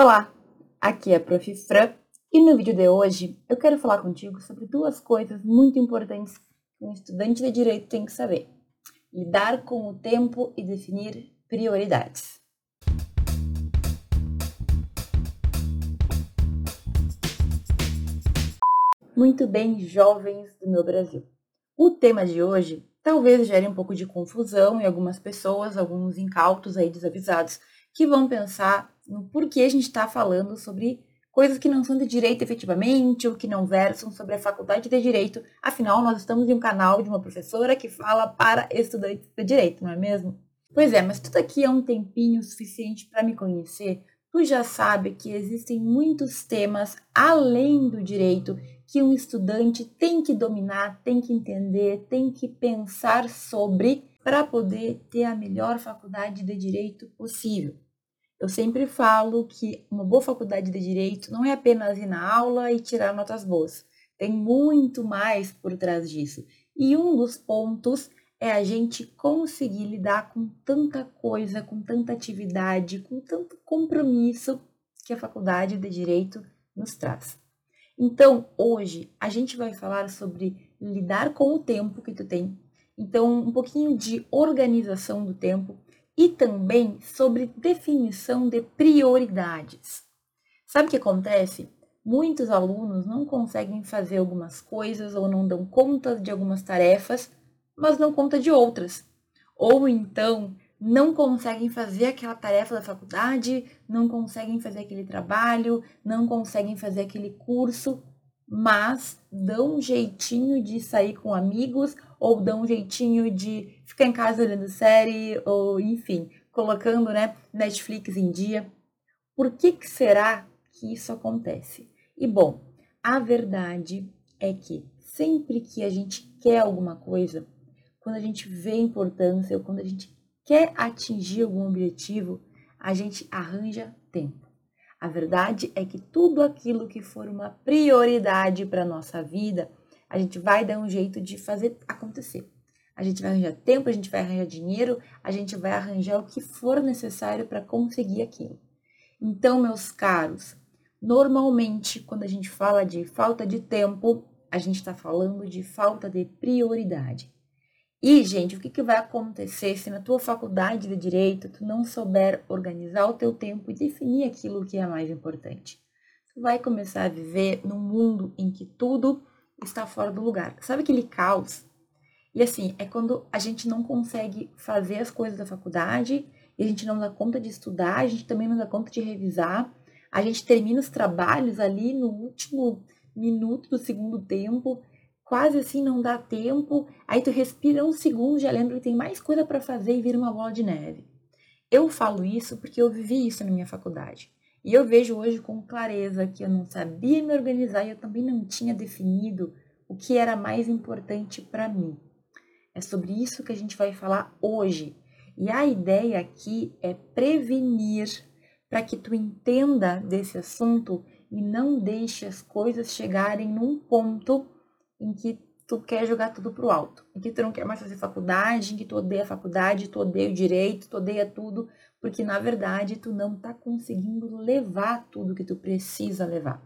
Olá, aqui é a Prof. Fran e no vídeo de hoje eu quero falar contigo sobre duas coisas muito importantes que um estudante de direito tem que saber: lidar com o tempo e definir prioridades. Muito bem, jovens do meu Brasil. O tema de hoje talvez gere um pouco de confusão em algumas pessoas, alguns incautos aí desavisados, que vão pensar no porquê a gente está falando sobre coisas que não são de direito efetivamente ou que não versam sobre a faculdade de direito. Afinal, nós estamos em um canal de uma professora que fala para estudantes de direito, não é mesmo? Pois é, mas tu daqui há um tempinho suficiente para me conhecer, tu já sabe que existem muitos temas além do direito que um estudante tem que dominar, tem que entender, tem que pensar sobre para poder ter a melhor faculdade de direito possível. Eu sempre falo que uma boa faculdade de direito não é apenas ir na aula e tirar notas boas. Tem muito mais por trás disso. E um dos pontos é a gente conseguir lidar com tanta coisa, com tanta atividade, com tanto compromisso que a faculdade de direito nos traz. Então, hoje a gente vai falar sobre lidar com o tempo que tu tem. Então, um pouquinho de organização do tempo e também sobre definição de prioridades. Sabe o que acontece? Muitos alunos não conseguem fazer algumas coisas ou não dão conta de algumas tarefas, mas não conta de outras. Ou então não conseguem fazer aquela tarefa da faculdade, não conseguem fazer aquele trabalho, não conseguem fazer aquele curso, mas dão um jeitinho de sair com amigos ou dão um jeitinho de ficar em casa olhando série ou enfim, colocando, né, Netflix em dia. Por que, que será que isso acontece? E bom, a verdade é que sempre que a gente quer alguma coisa, quando a gente vê importância ou quando a gente quer atingir algum objetivo, a gente arranja tempo. A verdade é que tudo aquilo que for uma prioridade para a nossa vida, a gente vai dar um jeito de fazer acontecer. A gente vai arranjar tempo, a gente vai arranjar dinheiro, a gente vai arranjar o que for necessário para conseguir aquilo. Então, meus caros, normalmente quando a gente fala de falta de tempo, a gente está falando de falta de prioridade. E, gente, o que, que vai acontecer se na tua faculdade de direito tu não souber organizar o teu tempo e definir aquilo que é mais importante? Tu vai começar a viver num mundo em que tudo está fora do lugar. Sabe aquele caos? E assim, é quando a gente não consegue fazer as coisas da faculdade e a gente não dá conta de estudar, a gente também não dá conta de revisar, a gente termina os trabalhos ali no último minuto do segundo tempo quase assim não dá tempo, aí tu respira um segundo, já lembra que tem mais coisa para fazer e vira uma bola de neve. Eu falo isso porque eu vivi isso na minha faculdade. E eu vejo hoje com clareza que eu não sabia me organizar e eu também não tinha definido o que era mais importante para mim. É sobre isso que a gente vai falar hoje. E a ideia aqui é prevenir para que tu entenda desse assunto e não deixe as coisas chegarem num ponto em que tu quer jogar tudo pro alto, em que tu não quer mais fazer faculdade, em que tu odeia a faculdade, tu odeia o direito, tu odeia tudo, porque na verdade tu não tá conseguindo levar tudo que tu precisa levar,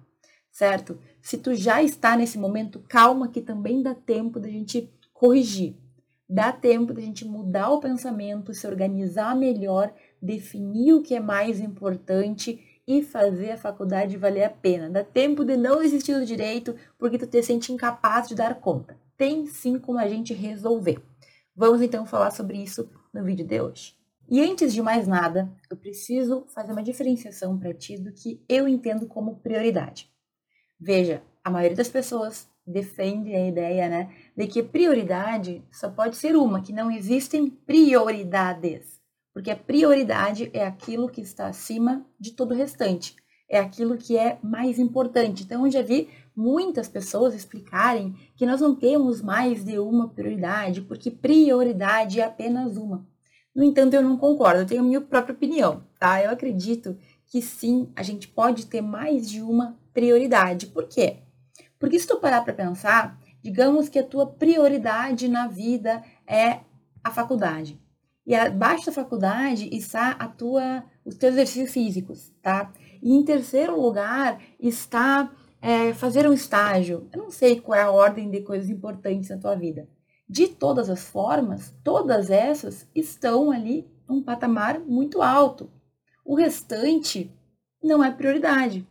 certo? Se tu já está nesse momento, calma que também dá tempo da gente corrigir. Dá tempo da gente mudar o pensamento, se organizar melhor, definir o que é mais importante e fazer a faculdade valer a pena. Dá tempo de não existir o direito porque tu te sente incapaz de dar conta. Tem sim como a gente resolver. Vamos então falar sobre isso no vídeo de hoje. E antes de mais nada, eu preciso fazer uma diferenciação para ti do que eu entendo como prioridade. Veja, a maioria das pessoas defende a ideia, né, de que prioridade só pode ser uma, que não existem prioridades. Porque a prioridade é aquilo que está acima de todo o restante. É aquilo que é mais importante. Então, eu já vi muitas pessoas explicarem que nós não temos mais de uma prioridade, porque prioridade é apenas uma. No entanto, eu não concordo, eu tenho a minha própria opinião, tá? Eu acredito que sim, a gente pode ter mais de uma prioridade. Por quê? Porque se tu parar para pensar, digamos que a tua prioridade na vida é a faculdade. E abaixo da faculdade está a tua, os teus exercícios físicos, tá? E em terceiro lugar está é, fazer um estágio. Eu não sei qual é a ordem de coisas importantes na tua vida. De todas as formas, todas essas estão ali num patamar muito alto. O restante não é prioridade.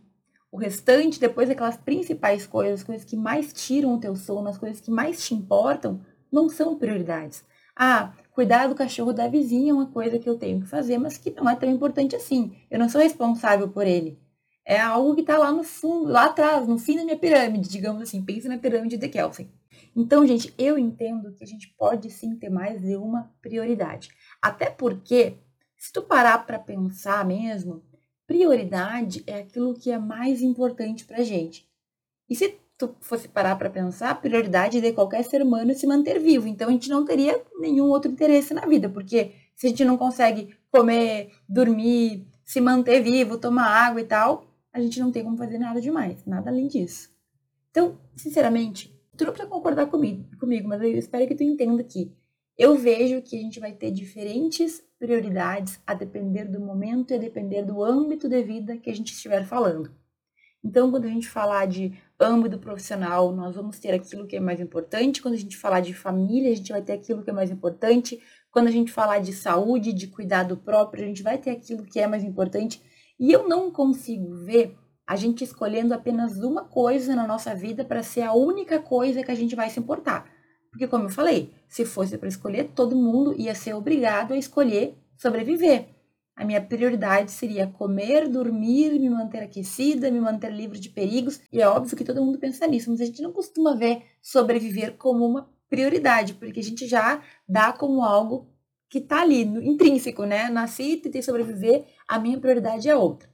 O restante, depois daquelas principais coisas, as coisas que mais tiram o teu sono, as coisas que mais te importam, não são prioridades. Ah, cuidar do cachorro da vizinha é uma coisa que eu tenho que fazer, mas que não é tão importante assim. Eu não sou responsável por ele. É algo que está lá no fundo, lá atrás, no fim da minha pirâmide, digamos assim. Pensa na pirâmide de Kelsen. Então, gente, eu entendo que a gente pode sim ter mais de uma prioridade. Até porque, se tu parar para pensar mesmo, prioridade é aquilo que é mais importante para gente. E se tu fosse parar para pensar, a prioridade de qualquer ser humano é se manter vivo. Então a gente não teria nenhum outro interesse na vida, porque se a gente não consegue comer, dormir, se manter vivo, tomar água e tal, a gente não tem como fazer nada demais, nada além disso. Então, sinceramente, tu não precisa concordar comigo, comigo mas eu espero que tu entenda que eu vejo que a gente vai ter diferentes prioridades a depender do momento e a depender do âmbito de vida que a gente estiver falando. Então, quando a gente falar de âmbito profissional, nós vamos ter aquilo que é mais importante. Quando a gente falar de família, a gente vai ter aquilo que é mais importante. Quando a gente falar de saúde, de cuidado próprio, a gente vai ter aquilo que é mais importante. E eu não consigo ver a gente escolhendo apenas uma coisa na nossa vida para ser a única coisa que a gente vai se importar. Porque, como eu falei, se fosse para escolher, todo mundo ia ser obrigado a escolher sobreviver. A minha prioridade seria comer, dormir, me manter aquecida, me manter livre de perigos. E é óbvio que todo mundo pensa nisso, mas a gente não costuma ver sobreviver como uma prioridade, porque a gente já dá como algo que está ali, intrínseco, né? Nasci, tentei sobreviver, a minha prioridade é outra.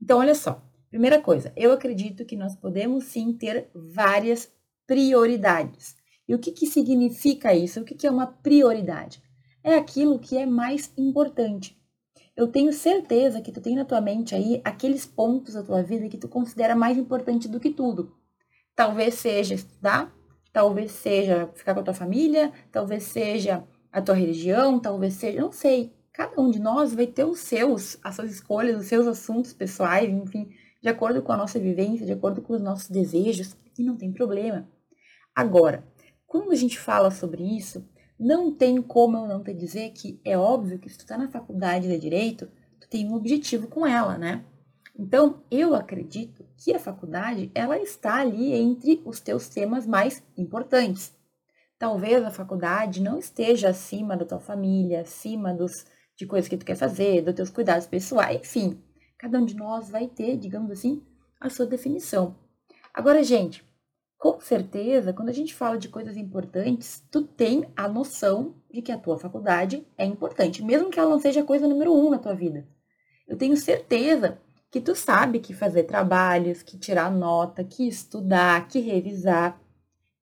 Então, olha só. Primeira coisa, eu acredito que nós podemos sim ter várias prioridades. E o que, que significa isso? O que, que é uma prioridade? É aquilo que é mais importante. Eu tenho certeza que tu tem na tua mente aí aqueles pontos da tua vida que tu considera mais importante do que tudo. Talvez seja estudar, talvez seja ficar com a tua família, talvez seja a tua religião, talvez seja, não sei. Cada um de nós vai ter os seus, as suas escolhas, os seus assuntos pessoais, enfim, de acordo com a nossa vivência, de acordo com os nossos desejos, e não tem problema. Agora, quando a gente fala sobre isso, não tem como eu não te dizer que é óbvio que se tu tá na faculdade de Direito, tu tem um objetivo com ela, né? Então, eu acredito que a faculdade, ela está ali entre os teus temas mais importantes. Talvez a faculdade não esteja acima da tua família, acima dos, de coisas que tu quer fazer, dos teus cuidados pessoais, enfim. Cada um de nós vai ter, digamos assim, a sua definição. Agora, gente, com certeza, quando a gente fala de coisas importantes, tu tem a noção de que a tua faculdade é importante, mesmo que ela não seja a coisa número um na tua vida. Eu tenho certeza que tu sabe que fazer trabalhos, que tirar nota, que estudar, que revisar,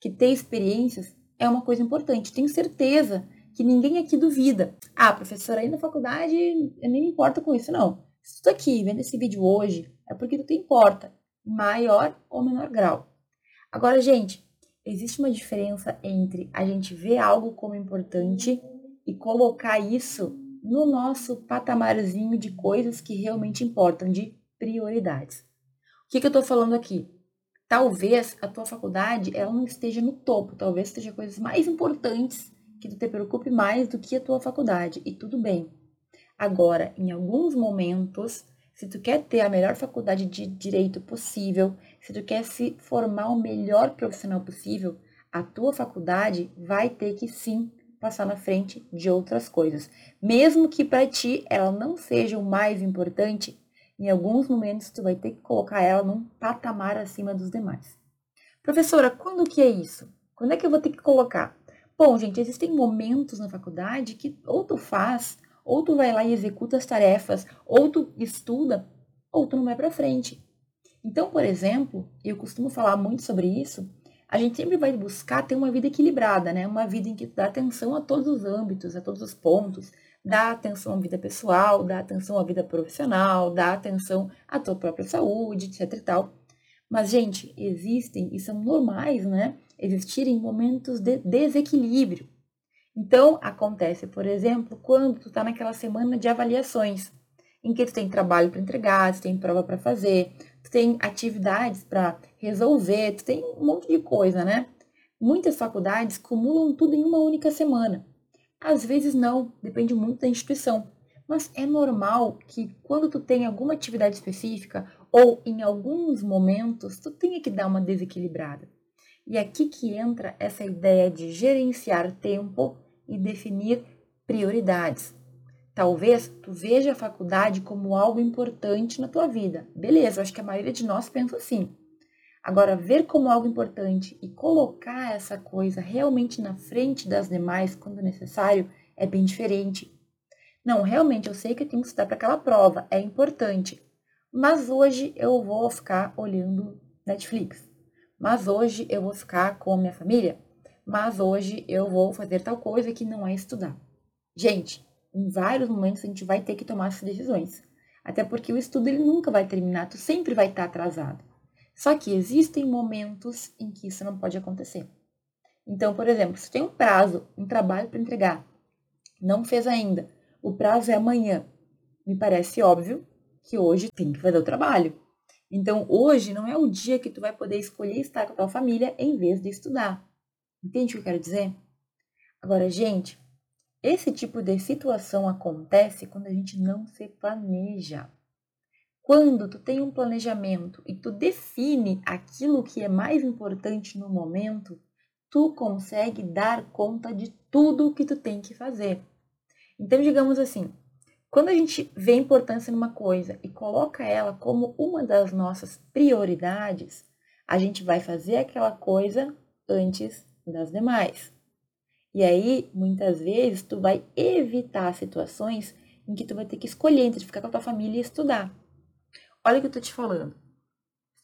que ter experiências é uma coisa importante. Tenho certeza que ninguém aqui duvida. Ah, professora, aí na faculdade eu nem me importo com isso, não. Se tu tá aqui vendo esse vídeo hoje, é porque tu te importa, maior ou menor grau. Agora, gente, existe uma diferença entre a gente ver algo como importante e colocar isso no nosso patamarzinho de coisas que realmente importam, de prioridades. O que, que eu estou falando aqui? Talvez a tua faculdade ela não esteja no topo, talvez esteja coisas mais importantes que tu te preocupe mais do que a tua faculdade, e tudo bem. Agora, em alguns momentos, se tu quer ter a melhor faculdade de direito possível, se tu quer se formar o melhor profissional possível, a tua faculdade vai ter que sim passar na frente de outras coisas. Mesmo que para ti ela não seja o mais importante, em alguns momentos tu vai ter que colocar ela num patamar acima dos demais. Professora, quando que é isso? Quando é que eu vou ter que colocar? Bom, gente, existem momentos na faculdade que ou tu faz ou tu vai lá e executa as tarefas, ou tu estuda, ou tu não vai para frente. Então, por exemplo, eu costumo falar muito sobre isso, a gente sempre vai buscar ter uma vida equilibrada, né? Uma vida em que dá atenção a todos os âmbitos, a todos os pontos, dá atenção à vida pessoal, dá atenção à vida profissional, dá atenção à tua própria saúde, etc e tal. Mas, gente, existem e são normais, né? Existirem momentos de desequilíbrio. Então, acontece, por exemplo, quando tu está naquela semana de avaliações, em que tu tem trabalho para entregar, tu tem prova para fazer, tu tem atividades para resolver, tu tem um monte de coisa, né? Muitas faculdades cumulam tudo em uma única semana. Às vezes não, depende muito da instituição. Mas é normal que quando tu tem alguma atividade específica ou em alguns momentos, tu tenha que dar uma desequilibrada. E aqui que entra essa ideia de gerenciar tempo e definir prioridades. Talvez tu veja a faculdade como algo importante na tua vida. Beleza, eu acho que a maioria de nós pensa assim. Agora, ver como algo importante e colocar essa coisa realmente na frente das demais quando necessário é bem diferente. Não, realmente eu sei que eu tenho que estudar para aquela prova, é importante. Mas hoje eu vou ficar olhando Netflix. Mas hoje eu vou ficar com minha família. Mas hoje eu vou fazer tal coisa que não é estudar. Gente, em vários momentos a gente vai ter que tomar essas decisões. Até porque o estudo ele nunca vai terminar, tu sempre vai estar atrasado. Só que existem momentos em que isso não pode acontecer. Então, por exemplo, se tem um prazo, um trabalho para entregar, não fez ainda, o prazo é amanhã. Me parece óbvio que hoje tem que fazer o trabalho. Então, hoje não é o dia que tu vai poder escolher estar com a tua família em vez de estudar. Entende o que eu quero dizer? Agora, gente, esse tipo de situação acontece quando a gente não se planeja. Quando tu tem um planejamento e tu define aquilo que é mais importante no momento, tu consegue dar conta de tudo que tu tem que fazer. Então, digamos assim, quando a gente vê importância numa coisa e coloca ela como uma das nossas prioridades, a gente vai fazer aquela coisa antes das demais. E aí, muitas vezes, tu vai evitar situações em que tu vai ter que escolher entre ficar com a tua família e estudar. Olha o que eu tô te falando.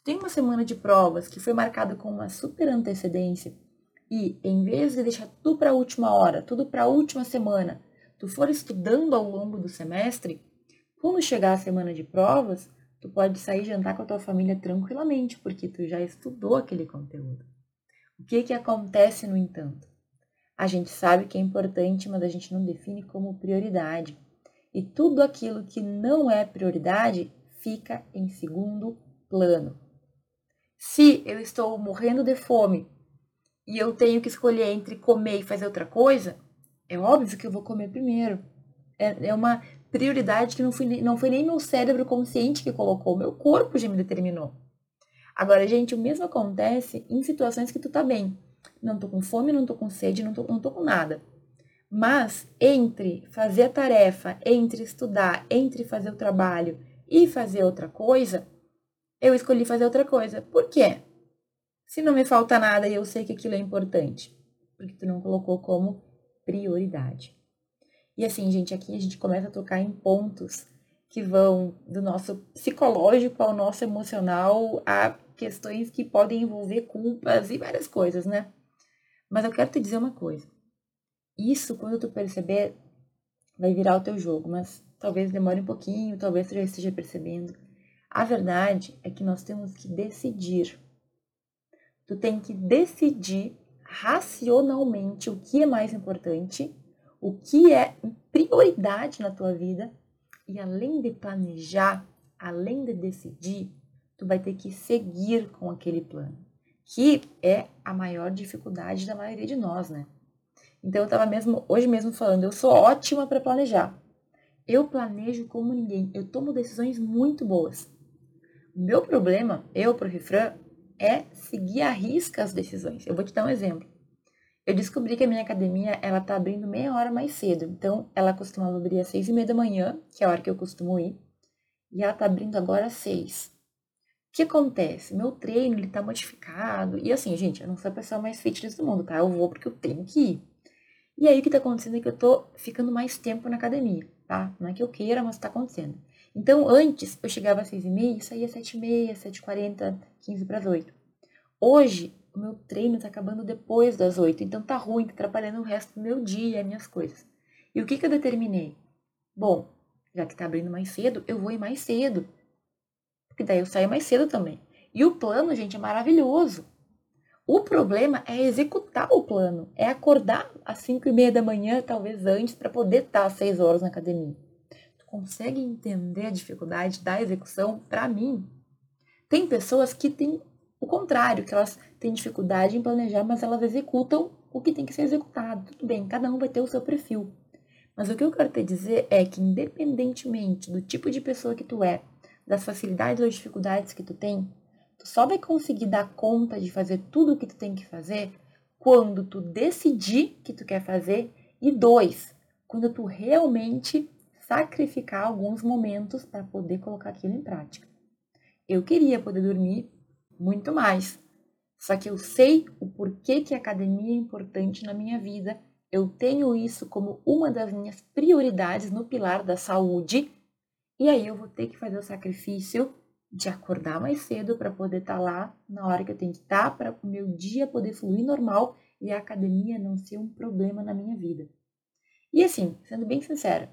Tem uma semana de provas que foi marcada com uma super antecedência e, em vez de deixar tudo para a última hora, tudo para a última semana, tu for estudando ao longo do semestre, quando chegar a semana de provas, tu pode sair jantar com a tua família tranquilamente, porque tu já estudou aquele conteúdo. O que que acontece, no entanto? A gente sabe que é importante, mas a gente não define como prioridade. E tudo aquilo que não é prioridade fica em segundo plano. Se eu estou morrendo de fome e eu tenho que escolher entre comer e fazer outra coisa, é óbvio que eu vou comer primeiro. É, é uma prioridade que não foi, não foi nem meu cérebro consciente que colocou, meu corpo já me determinou. Agora, gente, o mesmo acontece em situações que tu tá bem. Não tô com fome, não tô com sede, não tô, não tô com nada. Mas entre fazer a tarefa, entre estudar, entre fazer o trabalho e fazer outra coisa, eu escolhi fazer outra coisa. Por quê? Se não me falta nada e eu sei que aquilo é importante, porque tu não colocou como prioridade. E assim, gente, aqui a gente começa a tocar em pontos que vão do nosso psicológico ao nosso emocional, a questões que podem envolver culpas e várias coisas, né? Mas eu quero te dizer uma coisa. Isso, quando tu perceber, vai virar o teu jogo, mas talvez demore um pouquinho, talvez você já esteja percebendo. A verdade é que nós temos que decidir. Tu tem que decidir racionalmente o que é mais importante, o que é prioridade na tua vida, e além de planejar, além de decidir, tu vai ter que seguir com aquele plano, que é a maior dificuldade da maioria de nós, né? Então eu tava mesmo hoje mesmo falando, eu sou ótima para planejar. Eu planejo como ninguém. Eu tomo decisões muito boas. O meu problema, eu pro Refran, é seguir a risca as decisões. Eu vou te dar um exemplo. Eu descobri que a minha academia, ela tá abrindo meia hora mais cedo. Então, ela costumava abrir às seis e meia da manhã, que é a hora que eu costumo ir. E ela tá abrindo agora às seis. Que acontece? Meu treino, ele tá modificado. E assim, gente, eu não sou a pessoa mais fitness do mundo, tá? Eu vou porque eu tenho que ir. E aí, o que tá acontecendo é que eu tô ficando mais tempo na academia tá? Não é que eu queira, mas está acontecendo. Então, antes, eu chegava às seis e meia saía sete e meia, sete e quarenta, quinze para as oito. Hoje, o meu treino está acabando depois das oito, então tá ruim, tá atrapalhando o resto do meu dia, minhas coisas. E o que, que eu determinei? Bom, já que tá abrindo mais cedo, eu vou ir mais cedo. Porque daí eu saio mais cedo também. E o plano, gente, é maravilhoso. O problema é executar o plano, é acordar às 5 e meia da manhã, talvez antes, para poder estar às 6 horas na academia. Tu consegue entender a dificuldade da execução? Para mim, tem pessoas que têm o contrário, que elas têm dificuldade em planejar, mas elas executam o que tem que ser executado. Tudo bem, cada um vai ter o seu perfil. Mas o que eu quero te dizer é que, independentemente do tipo de pessoa que tu é, das facilidades ou dificuldades que tu tem, tu só vai conseguir dar conta de fazer tudo o que tu tem que fazer quando tu decidir que tu quer fazer e dois, quando tu realmente sacrificar alguns momentos para poder colocar aquilo em prática. Eu queria poder dormir muito mais, só que eu sei o porquê que a academia é importante na minha vida. Eu tenho isso como uma das minhas prioridades no pilar da saúde. E aí eu vou ter que fazer o sacrifício de acordar mais cedo para poder estar tá lá na hora que eu tenho que estar, tá, para o meu dia poder fluir normal e a academia não ser um problema na minha vida. E assim, sendo bem sincera,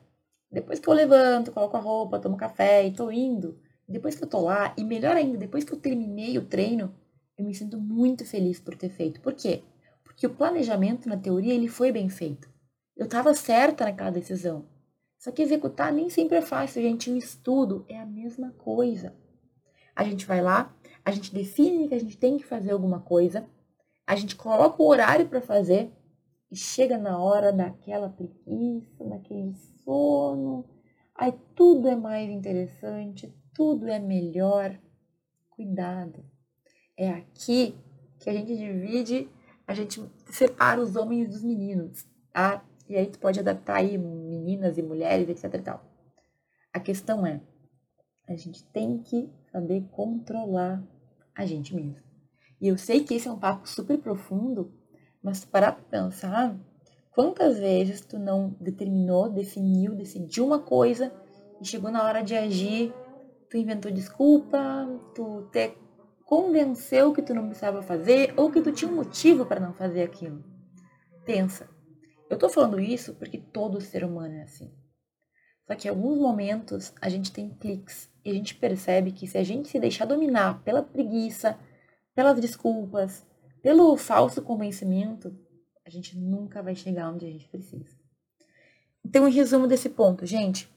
depois que eu levanto, coloco a roupa, tomo café e tô indo, depois que eu tô lá, e melhor ainda, depois que eu terminei o treino, eu me sinto muito feliz por ter feito. Por quê? Porque o planejamento, na teoria, ele foi bem feito. Eu estava certa naquela decisão. Só que executar nem sempre é fácil, gente. O estudo é a mesma coisa. A gente vai lá, a gente define que a gente tem que fazer alguma coisa, a gente coloca o horário para fazer e chega na hora daquela preguiça, daquele sono. Aí tudo é mais interessante, tudo é melhor. Cuidado. É aqui que a gente divide, a gente separa os homens dos meninos, tá? E aí tu pode adaptar aí meninas e mulheres, etc e tal. A questão é, a gente tem que saber controlar a gente mesmo. E eu sei que esse é um papo super profundo, mas para pensar, quantas vezes tu não determinou, definiu, decidiu uma coisa e chegou na hora de agir, tu inventou desculpa, tu te convenceu que tu não precisava fazer ou que tu tinha um motivo para não fazer aquilo. Pensa. Eu tô falando isso porque todo ser humano é assim. Só que em alguns momentos a gente tem cliques e a gente percebe que se a gente se deixar dominar pela preguiça, pelas desculpas, pelo falso convencimento, a gente nunca vai chegar onde a gente precisa. Então, em resumo desse ponto, gente,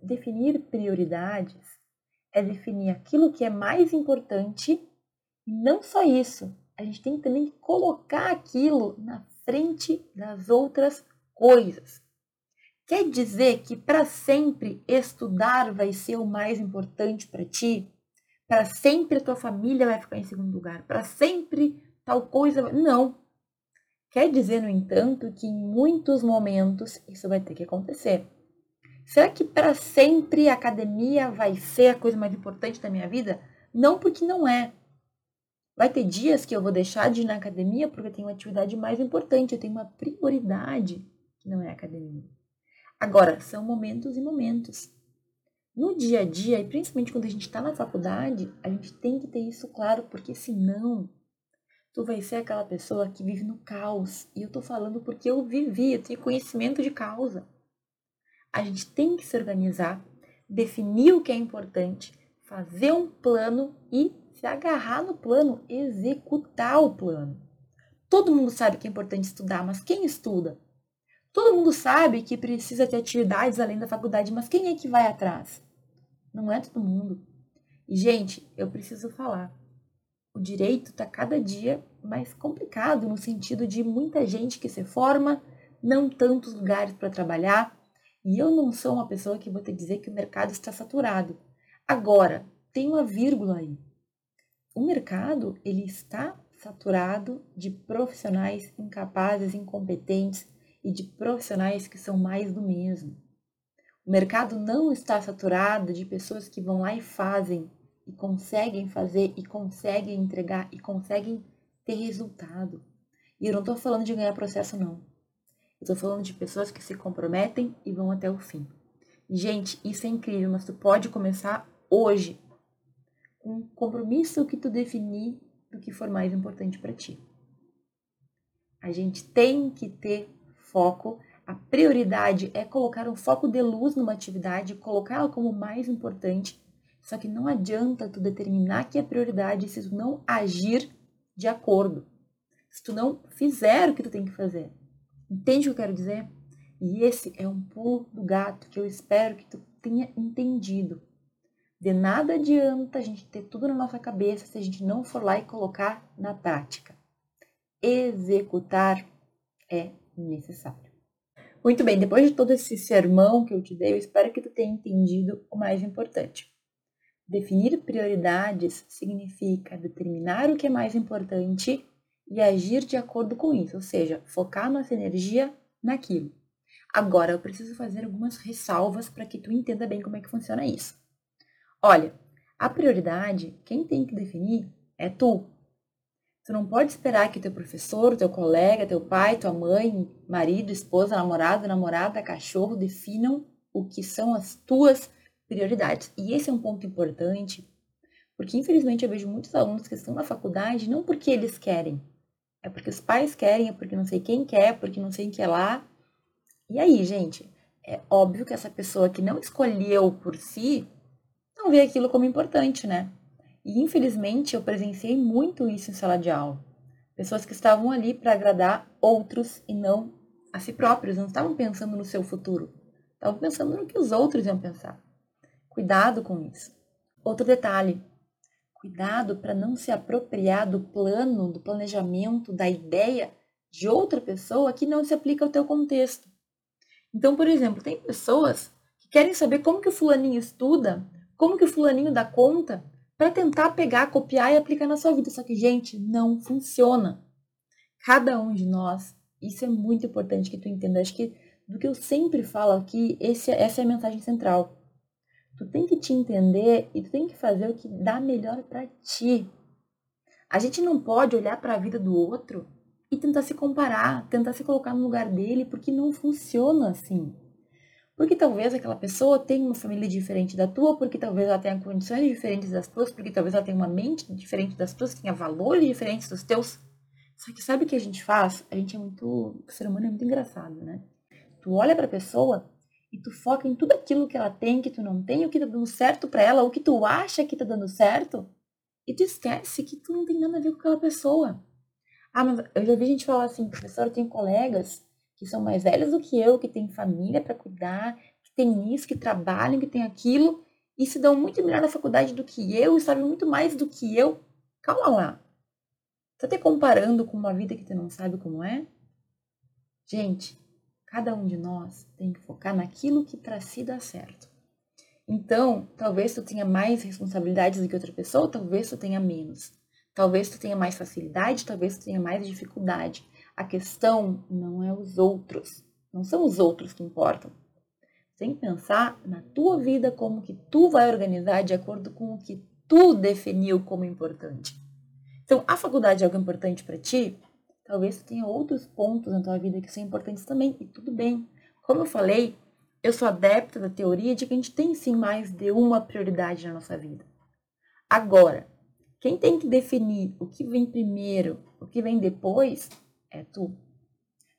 definir prioridades é definir aquilo que é mais importante e não só isso, a gente tem também que colocar aquilo na frente das outras coisas. Quer dizer que para sempre estudar vai ser o mais importante para ti? Para sempre a tua família vai ficar em segundo lugar? Para sempre tal coisa? Não. Quer dizer, no entanto, que em muitos momentos isso vai ter que acontecer. Será que para sempre a academia vai ser a coisa mais importante da minha vida? Não, porque não é. Vai ter dias que eu vou deixar de ir na academia porque eu tenho uma atividade mais importante, eu tenho uma prioridade que não é a academia. Agora, são momentos e momentos. No dia a dia, e principalmente quando a gente está na faculdade, a gente tem que ter isso claro, porque senão tu vai ser aquela pessoa que vive no caos. E eu tô falando porque eu vivi, eu tenho conhecimento de causa. A gente tem que se organizar, definir o que é importante, fazer um plano e se agarrar no plano, executar o plano. Todo mundo sabe que é importante estudar, mas quem estuda? Todo mundo sabe que precisa ter atividades além da faculdade, mas quem é que vai atrás? Não é todo mundo. E, gente, eu preciso falar. O direito está cada dia mais complicado no sentido de muita gente que se forma, não tantos lugares para trabalhar. E eu não sou uma pessoa que vou te dizer que o mercado está saturado. Agora, tem uma vírgula aí. O mercado ele está saturado de profissionais incapazes, incompetentes, e de profissionais que são mais do mesmo. O mercado não está saturado de pessoas que vão lá e fazem, e conseguem fazer, e conseguem entregar, e conseguem ter resultado. E eu não estou falando de ganhar processo, não. Eu estou falando de pessoas que se comprometem e vão até o fim. gente, isso é incrível, mas tu pode começar hoje um compromisso que tu definir do que for mais importante para ti. A gente tem que ter foco, a prioridade é colocar um foco de luz numa atividade, colocá-la como mais importante. Só que não adianta tu determinar que é prioridade se tu não agir de acordo. Se tu não fizer o que tu tem que fazer. Entende o que eu quero dizer? E esse é um pulo do gato que eu espero que tu tenha entendido. De nada adianta a gente ter tudo na nossa cabeça se a gente não for lá e colocar na prática. Executar é necessário. Muito bem, depois de todo esse sermão que eu te dei, eu espero que tu tenha entendido o mais importante. Definir prioridades significa determinar o que é mais importante e agir de acordo com isso, ou seja, focar nossa energia naquilo. Agora, eu preciso fazer algumas ressalvas para que tu entenda bem como é que funciona isso. Olha, a prioridade, quem tem que definir é tu. Tu não pode esperar que teu professor, teu colega, teu pai, tua mãe, marido, esposa, namorado, namorada, cachorro definam o que são as tuas prioridades. E esse é um ponto importante, porque infelizmente eu vejo muitos alunos que estão na faculdade não porque eles querem, é porque os pais querem, é porque não sei quem quer, porque não sei quem quer lá. E aí, gente, é óbvio que essa pessoa que não escolheu por si não vê aquilo como importante, né? E infelizmente eu presenciei muito isso em sala de aula. Pessoas que estavam ali para agradar outros e não a si próprios, não estavam pensando no seu futuro, estavam pensando no que os outros iam pensar. Cuidado com isso. Outro detalhe: cuidado para não se apropriar do plano, do planejamento, da ideia de outra pessoa que não se aplica ao teu contexto. Então, por exemplo, tem pessoas que querem saber como que o fulaninho estuda como que o fulaninho dá conta para tentar pegar, copiar e aplicar na sua vida. Só que, gente, não funciona. Cada um de nós, isso é muito importante que tu entenda. Acho que do que eu sempre falo aqui, esse, essa é a mensagem central. Tu tem que te entender e tu tem que fazer o que dá melhor para ti. A gente não pode olhar para a vida do outro e tentar se comparar, tentar se colocar no lugar dele, porque não funciona assim. Porque talvez aquela pessoa tenha uma família diferente da tua, porque talvez ela tenha condições diferentes das tuas, porque talvez ela tenha uma mente diferente das tuas, tenha valores diferentes dos teus. Só que sabe o que a gente faz? A gente é muito. O ser humano é muito engraçado, né? Tu olha pra pessoa e tu foca em tudo aquilo que ela tem, que tu não tem, o que tá dando certo para ela, o que tu acha que tá dando certo, e tu esquece que tu não tem nada a ver com aquela pessoa. Ah, mas eu já vi gente falar assim, professor, eu tenho colegas que são mais velhas do que eu, que têm família para cuidar, que têm isso, que trabalham, que têm aquilo, e se dão muito melhor na faculdade do que eu e sabem muito mais do que eu. Calma lá. Tá te comparando com uma vida que você não sabe como é? Gente, cada um de nós tem que focar naquilo que para si dá certo. Então, talvez tu tenha mais responsabilidades do que outra pessoa, talvez tu tenha menos. Talvez tu tenha mais facilidade, talvez tu tenha mais dificuldade. A questão não é os outros, não são os outros que importam. Tem que pensar na tua vida como que tu vai organizar de acordo com o que tu definiu como importante. Então, a faculdade é algo importante para ti? Talvez tu tenha outros pontos na tua vida que são importantes também, e tudo bem. Como eu falei, eu sou adepta da teoria de que a gente tem sim mais de uma prioridade na nossa vida. Agora, quem tem que definir o que vem primeiro, o que vem depois, é tu.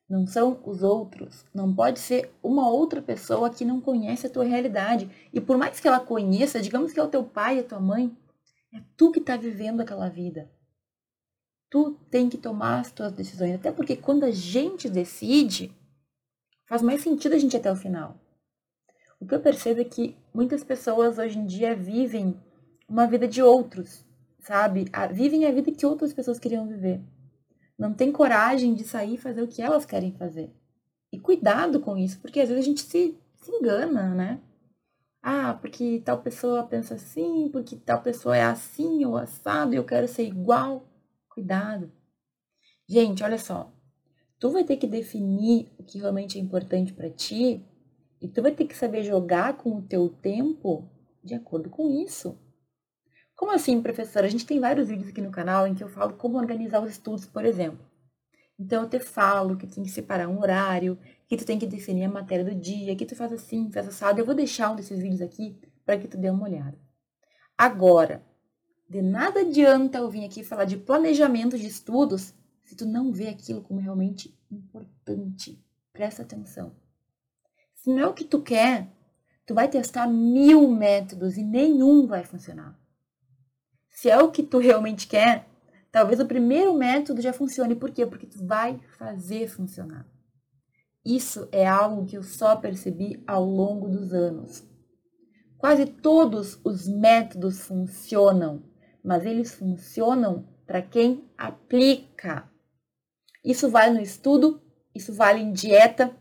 Não são os outros. Não pode ser uma outra pessoa que não conhece a tua realidade. E por mais que ela conheça, digamos que é o teu pai, a tua mãe, é tu que está vivendo aquela vida. Tu tem que tomar as tuas decisões. Até porque quando a gente decide, faz mais sentido a gente ir até o final. O que eu percebo é que muitas pessoas hoje em dia vivem uma vida de outros, sabe? Vivem a vida que outras pessoas queriam viver não tem coragem de sair e fazer o que elas querem fazer. E cuidado com isso, porque às vezes a gente se, se engana, né? Ah, porque tal pessoa pensa assim, porque tal pessoa é assim ou assado eu quero ser igual. Cuidado. Gente, olha só. Tu vai ter que definir o que realmente é importante para ti e tu vai ter que saber jogar com o teu tempo de acordo com isso. Como assim, professora? A gente tem vários vídeos aqui no canal em que eu falo como organizar os estudos, por exemplo. Então, eu te falo que tem que separar um horário, que tu tem que definir a matéria do dia, que tu faz assim, faz assado. Eu vou deixar um desses vídeos aqui para que tu dê uma olhada. Agora, de nada adianta eu vir aqui falar de planejamento de estudos se tu não vê aquilo como realmente importante. Presta atenção. Se não é o que tu quer, tu vai testar mil métodos e nenhum vai funcionar. Se é o que tu realmente quer, talvez o primeiro método já funcione. Por quê? Porque tu vai fazer funcionar. Isso é algo que eu só percebi ao longo dos anos. Quase todos os métodos funcionam, mas eles funcionam para quem aplica. Isso vale no estudo, isso vale em dieta,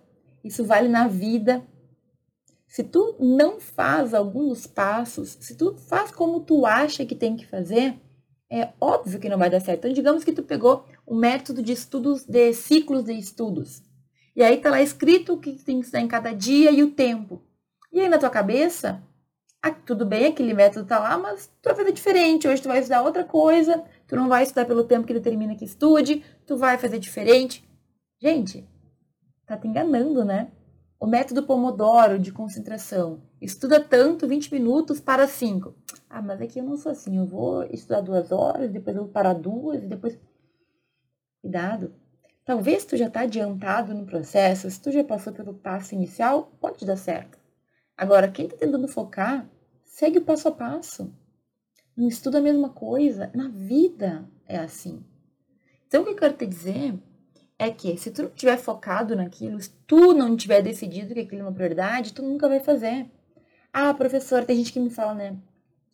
isso vale na vida. Se tu não faz algum dos passos, se tu faz como tu acha que tem que fazer, é óbvio que não vai dar certo. Então, digamos que tu pegou o método de estudos de ciclos de estudos. E aí tá lá escrito o que tem que estudar em cada dia e o tempo. E aí na tua cabeça, ah, tudo bem, aquele método tá lá, mas tu vai fazer diferente. Hoje tu vai estudar outra coisa, tu não vai estudar pelo tempo que determina que estude, tu vai fazer diferente. Gente, tá te enganando, né? O método Pomodoro de concentração. Estuda tanto 20 minutos para 5. Ah, mas aqui eu não sou assim. Eu vou estudar duas horas, depois eu vou parar duas, e depois. Cuidado. Talvez tu já está adiantado no processo, se tu já passou pelo passo inicial, pode dar certo. Agora, quem está tentando focar, segue o passo a passo. Não estuda a mesma coisa. Na vida é assim. Então, o que eu quero te dizer é que se tu não estiver focado naquilo, se tu não tiver decidido que aquilo é uma prioridade, tu nunca vai fazer. Ah, professor, tem gente que me fala, né?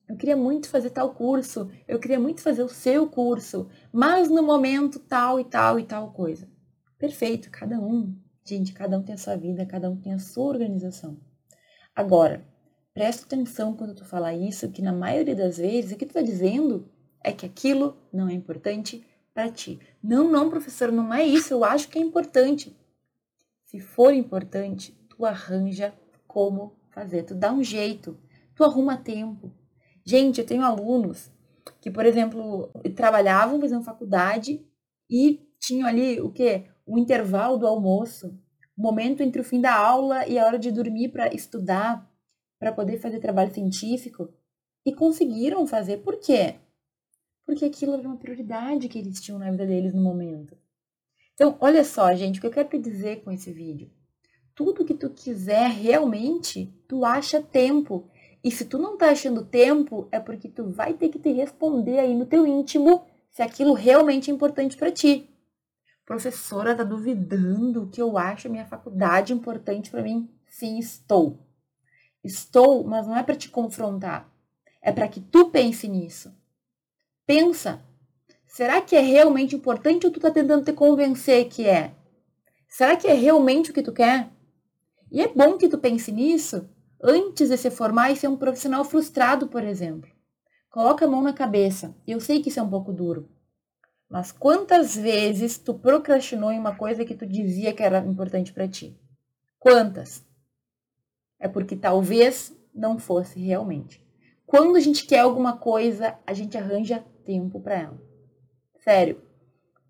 Eu queria muito fazer tal curso, eu queria muito fazer o seu curso, mas no momento tal e tal e tal coisa. Perfeito, cada um. Gente, cada um tem a sua vida, cada um tem a sua organização. Agora, presta atenção quando tu falar isso, que na maioria das vezes o que tu está dizendo é que aquilo não é importante para ti. Não, não, professor, não é isso, eu acho que é importante. Se for importante, tu arranja como fazer, tu dá um jeito, tu arruma tempo, Gente, eu tenho alunos que, por exemplo, trabalhavam fazendo faculdade e tinham ali o quê? O intervalo do almoço, o momento entre o fim da aula e a hora de dormir para estudar, para poder fazer trabalho científico. E conseguiram fazer. Por quê? Porque aquilo era uma prioridade que eles tinham na vida deles no momento. Então, olha só, gente, o que eu quero te dizer com esse vídeo. Tudo que tu quiser realmente, tu acha tempo. E se tu não tá achando tempo, é porque tu vai ter que te responder aí no teu íntimo se aquilo realmente é importante para ti. Professora, tá duvidando que eu acho a minha faculdade importante para mim? Sim, estou. Estou, mas não é para te confrontar. É para que tu pense nisso. Pensa. Será que é realmente importante ou tu tá tentando te convencer que é? Será que é realmente o que tu quer? E é bom que tu pense nisso, antes de se formar e ser um profissional frustrado, por exemplo. Coloca a mão na cabeça. Eu sei que isso é um pouco duro. Mas quantas vezes tu procrastinou em uma coisa que tu dizia que era importante para ti? Quantas? É porque talvez não fosse realmente. Quando a gente quer alguma coisa, a gente arranja tempo para ela. Sério.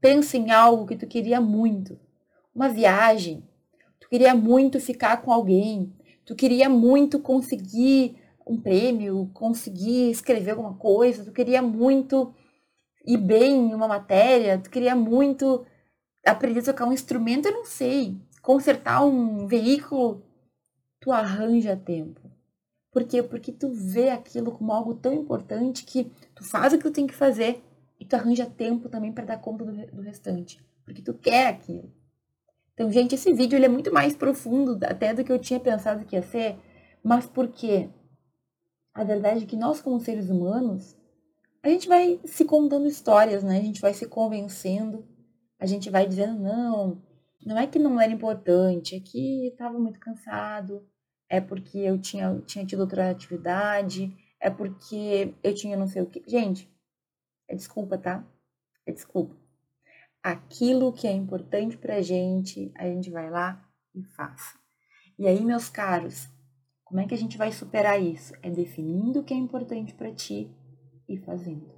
Pensa em algo que tu queria muito. Uma viagem. Tu queria muito ficar com alguém tu queria muito conseguir um prêmio, conseguir escrever alguma coisa, tu queria muito ir bem em uma matéria, tu queria muito aprender a tocar um instrumento, eu não sei, consertar um veículo, tu arranja tempo. Por quê? Porque tu vê aquilo como algo tão importante que tu faz o que tu tem que fazer e tu arranja tempo também para dar conta do, do restante, porque tu quer aquilo. Então, gente, esse vídeo ele é muito mais profundo até do que eu tinha pensado que ia ser, mas por quê? A verdade é que nós, como seres humanos, a gente vai se contando histórias, né? A gente vai se convencendo, a gente vai dizendo, não, não é que não era importante, é que estava muito cansado, é porque eu tinha, tinha tido outra atividade, é porque eu tinha não sei o que. Gente, é desculpa, tá? É desculpa aquilo que é importante para a gente, a gente vai lá e faz. E aí, meus caros, como é que a gente vai superar isso? É definindo o que é importante para ti e fazendo.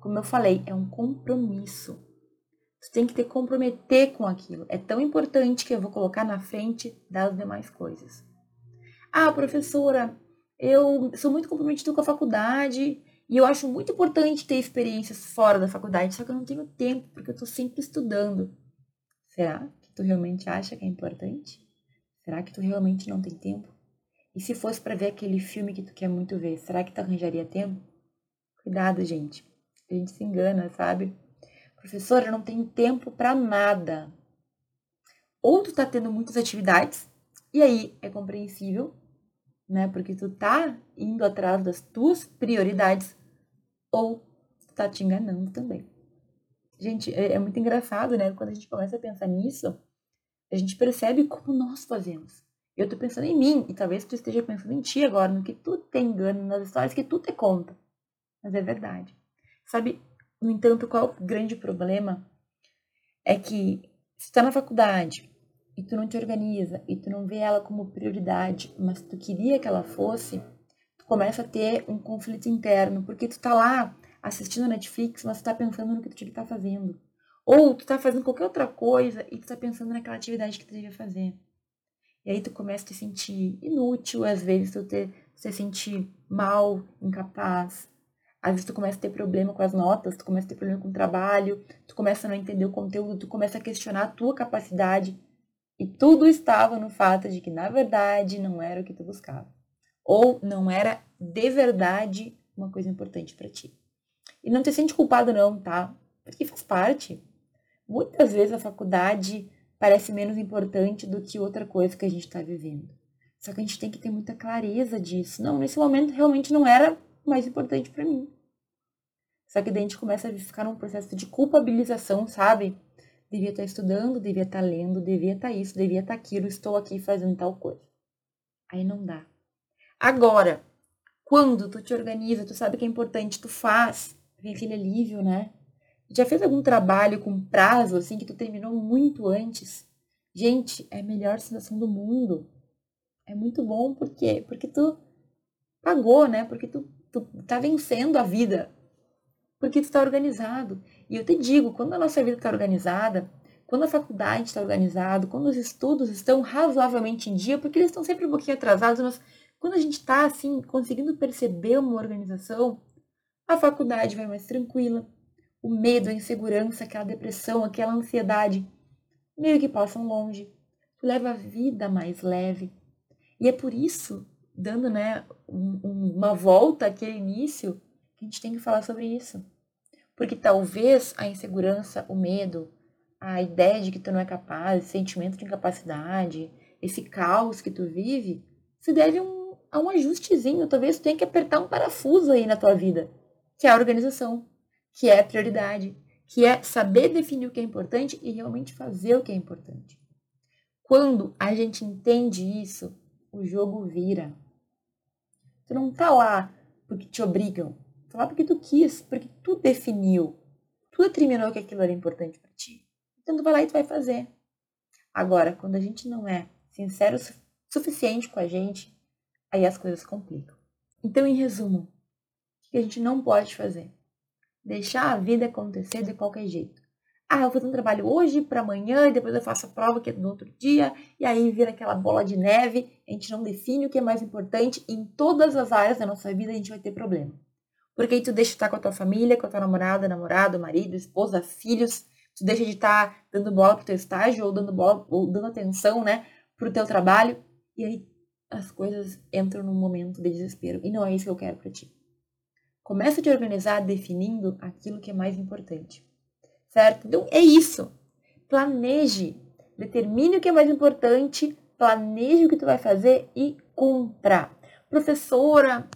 Como eu falei, é um compromisso. Tu tem que te comprometer com aquilo. É tão importante que eu vou colocar na frente das demais coisas. Ah, professora, eu sou muito comprometido com a faculdade, e eu acho muito importante ter experiências fora da faculdade, só que eu não tenho tempo, porque eu estou sempre estudando. Será que tu realmente acha que é importante? Será que tu realmente não tem tempo? E se fosse para ver aquele filme que tu quer muito ver, será que tu arranjaria tempo? Cuidado, gente. A gente se engana, sabe? Professora, eu não tenho tempo para nada. Ou tu tá tendo muitas atividades, e aí é compreensível, né? Porque tu tá indo atrás das tuas prioridades, ou tu tá te enganando também. Gente, é, é muito engraçado, né? Quando a gente começa a pensar nisso, a gente percebe como nós fazemos. Eu tô pensando em mim, e talvez tu esteja pensando em ti agora, no que tu te engana, nas histórias que tu te conta. Mas é verdade. Sabe, no entanto, qual o grande problema? É que se tu tá na faculdade e tu não te organiza e tu não vê ela como prioridade, mas tu queria que ela fosse, tu começa a ter um conflito interno, porque tu tá lá assistindo a Netflix, mas tu tá pensando no que tu devia estar tá fazendo. Ou tu tá fazendo qualquer outra coisa e tu tá pensando naquela atividade que tu devia fazer. E aí tu começa a te sentir inútil, às vezes tu te, se sentir mal, incapaz. Às vezes tu começa a ter problema com as notas, tu começa a ter problema com o trabalho, tu começa a não entender o conteúdo, tu começa a questionar a tua capacidade. E tudo estava no fato de que, na verdade, não era o que tu buscava. Ou não era de verdade uma coisa importante para ti. E não te sente culpado não, tá? Porque faz parte. Muitas vezes a faculdade parece menos importante do que outra coisa que a gente está vivendo. Só que a gente tem que ter muita clareza disso. Não, nesse momento realmente não era mais importante para mim. Só que daí a gente começa a ficar num processo de culpabilização, sabe? Devia estar tá estudando, devia estar tá lendo, devia estar tá isso, devia estar aquilo, estou aqui fazendo tal coisa. Aí não dá. Agora, quando tu te organiza, tu sabe que é importante, tu faz, vem aquele alívio, né? Já fez algum trabalho com prazo, assim, que tu terminou muito antes? Gente, é a melhor sensação do mundo. É muito bom, por quê? Porque tu pagou, né? Porque tu, tu tá vencendo a vida. Porque tu tá organizado. E eu te digo, quando a nossa vida está organizada, quando a faculdade está organizada, quando os estudos estão razoavelmente em dia, porque eles estão sempre um pouquinho atrasados, mas quando a gente está, assim, conseguindo perceber uma organização, a faculdade vai mais tranquila, o medo, a insegurança, aquela depressão, aquela ansiedade, meio que passam longe. Tu leva a vida mais leve. E é por isso, dando né, um, uma volta àquele início, que a gente tem que falar sobre isso. Porque talvez a insegurança, o medo, a ideia de que tu não é capaz, sentimento de incapacidade, esse caos que tu vive, se deve um, a um ajustezinho. Talvez tu tenha que apertar um parafuso aí na tua vida, que é a organização que é prioridade, que é saber definir o que é importante e realmente fazer o que é importante. Quando a gente entende isso, o jogo vira. Tu não tá lá porque te obrigam, tá lá porque tu quis, porque tu definiu, tu determinou que aquilo era importante para ti. Então tu vai lá e tu vai fazer. Agora, quando a gente não é sincero o suficiente com a gente, aí as coisas complicam. Então, em resumo, o que a gente não pode fazer? Deixar a vida acontecer de qualquer jeito. Ah, eu vou fazer um trabalho hoje para amanhã e depois eu faço a prova que é no outro dia e aí vira aquela bola de neve. A gente não define o que é mais importante. Em todas as áreas da nossa vida a gente vai ter problema. Porque aí tu deixa de estar com a tua família, com a tua namorada, namorado, marido, esposa, filhos. Tu deixa de estar dando bola pro teu estágio ou dando bola ou dando atenção, né, pro teu trabalho. E aí as coisas entram num momento de desespero. E não é isso que eu quero para ti. Começa a te organizar definindo aquilo que é mais importante. Certo? Então é isso. Planeje. Determine o que é mais importante, planeje o que tu vai fazer e cumpra. Professora,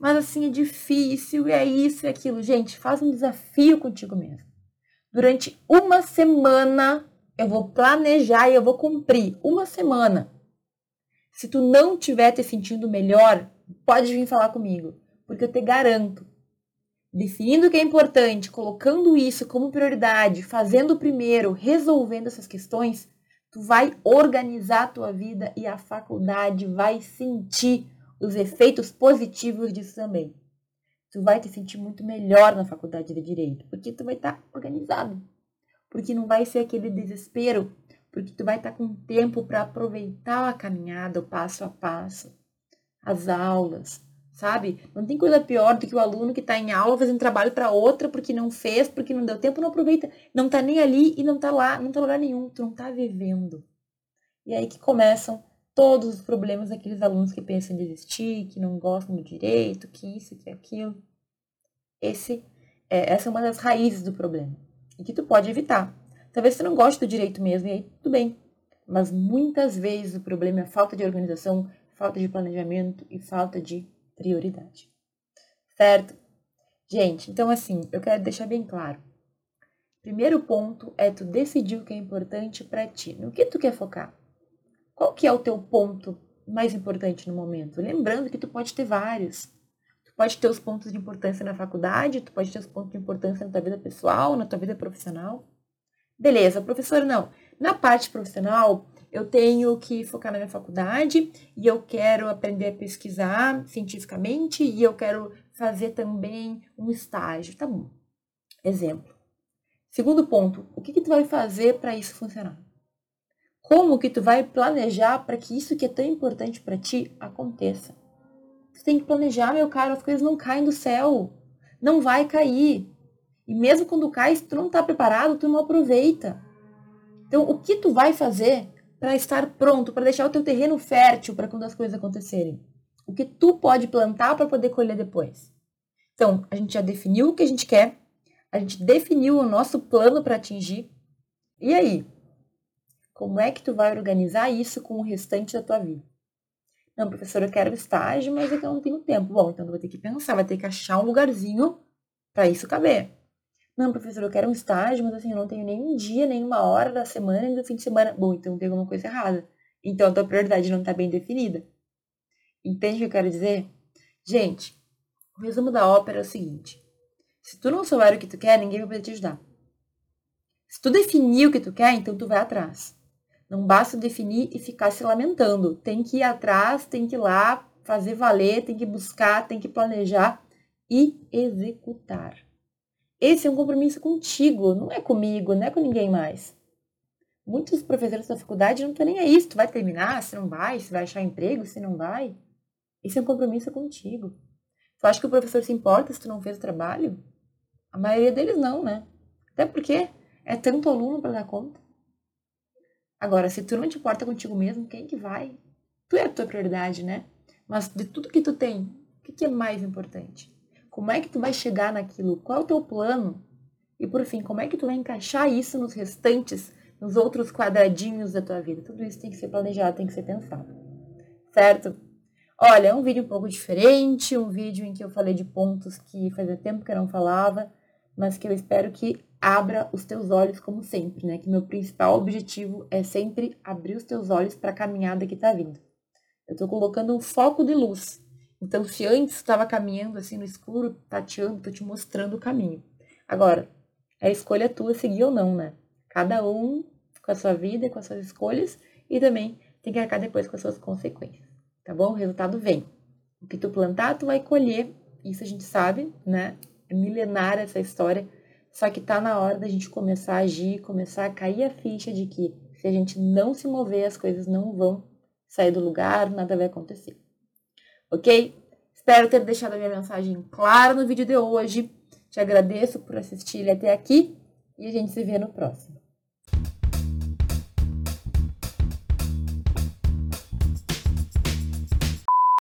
mas assim é difícil, é isso e é aquilo. Gente, faz um desafio contigo mesmo. Durante uma semana eu vou planejar e eu vou cumprir. Uma semana. Se tu não estiver te sentindo melhor, pode vir falar comigo, porque eu te garanto definindo o que é importante, colocando isso como prioridade, fazendo primeiro, resolvendo essas questões, tu vai organizar a tua vida e a faculdade vai sentir os efeitos positivos disso também. Tu vai te sentir muito melhor na faculdade de direito, porque tu vai estar tá organizado. Porque não vai ser aquele desespero, porque tu vai estar tá com tempo para aproveitar a caminhada, o passo a passo, as aulas, sabe? Não tem coisa pior do que o aluno que está em aula fazendo trabalho para outra porque não fez, porque não deu tempo, não aproveita, não está nem ali e não está lá, não está lugar nenhum, tu não está vivendo. E aí que começam todos os problemas daqueles alunos que pensam em desistir, que não gostam do direito, que isso, que aquilo. Esse, é, essa é uma das raízes do problema. e que tu pode evitar. Talvez você não goste do direito mesmo, e aí tudo bem. Mas muitas vezes o problema é falta de organização, falta de planejamento e falta de prioridade. Certo? Gente, então assim, eu quero deixar bem claro. Primeiro ponto é tu decidir o que é importante para ti. No que tu quer focar? Qual que é o teu ponto mais importante no momento? Lembrando que tu pode ter vários. Tu pode ter os pontos de importância na faculdade, tu pode ter os pontos de importância na tua vida pessoal, na tua vida profissional. Beleza, professor, não. Na parte profissional, eu tenho que focar na minha faculdade e eu quero aprender a pesquisar cientificamente e eu quero fazer também um estágio. Tá bom. Exemplo. Segundo ponto, o que, que tu vai fazer para isso funcionar? Como que tu vai planejar para que isso que é tão importante para ti aconteça? Tu tem que planejar, meu caro, as coisas não caem do céu. Não vai cair. E mesmo quando cai, se tu não está preparado, tu não aproveita. Então, o que tu vai fazer para estar pronto, para deixar o teu terreno fértil para quando as coisas acontecerem? O que tu pode plantar para poder colher depois? Então, a gente já definiu o que a gente quer, a gente definiu o nosso plano para atingir. E aí? Como é que tu vai organizar isso com o restante da tua vida? Não, professor, eu quero estágio, mas eu não tenho tempo. Bom, então eu vou ter que pensar, vai ter que achar um lugarzinho para isso caber. Não, professor, eu quero um estágio, mas assim, eu não tenho nem um dia, nem uma hora da semana, nem do fim de semana. Bom, então tem alguma coisa errada. Então a tua prioridade não está bem definida. Entende o que eu quero dizer? Gente, o resumo da ópera é o seguinte. Se tu não souber o que tu quer, ninguém vai poder te ajudar. Se tu definir o que tu quer, então tu vai atrás. Não basta definir e ficar se lamentando. Tem que ir atrás, tem que ir lá, fazer valer, tem que buscar, tem que planejar e executar. Esse é um compromisso contigo, não é comigo, não é com ninguém mais. Muitos professores da faculdade não estão nem aí se tu vai terminar, se não vai, se vai achar emprego, se não vai. Esse é um compromisso contigo. Tu acha que o professor se importa se tu não fez o trabalho? A maioria deles não, né? Até porque é tanto aluno para dar conta. Agora, se tu não te importa contigo mesmo, quem que vai? Tu é a tua prioridade, né? Mas de tudo que tu tem, o que, que é mais importante? Como é que tu vai chegar naquilo? Qual é o teu plano? E por fim, como é que tu vai encaixar isso nos restantes, nos outros quadradinhos da tua vida? Tudo isso tem que ser planejado, tem que ser pensado. Certo? Olha, é um vídeo um pouco diferente, um vídeo em que eu falei de pontos que fazia tempo que eu não falava mas que eu espero que abra os teus olhos como sempre, né? Que meu principal objetivo é sempre abrir os teus olhos para a caminhada que está vindo. Eu estou colocando um foco de luz. Então, se antes estava caminhando assim no escuro, tateando, estou te mostrando o caminho. Agora, é a escolha tua seguir ou não, né? Cada um com a sua vida, com as suas escolhas e também tem que arcar depois com as suas consequências, tá bom? O resultado vem. O que tu plantar, tu vai colher. Isso a gente sabe, né? é milenária essa história, só que tá na hora da gente começar a agir, começar a cair a ficha de que se a gente não se mover, as coisas não vão sair do lugar, nada vai acontecer. Ok? Espero ter deixado a minha mensagem clara no vídeo de hoje. Te agradeço por assistir até aqui e a gente se vê no próximo.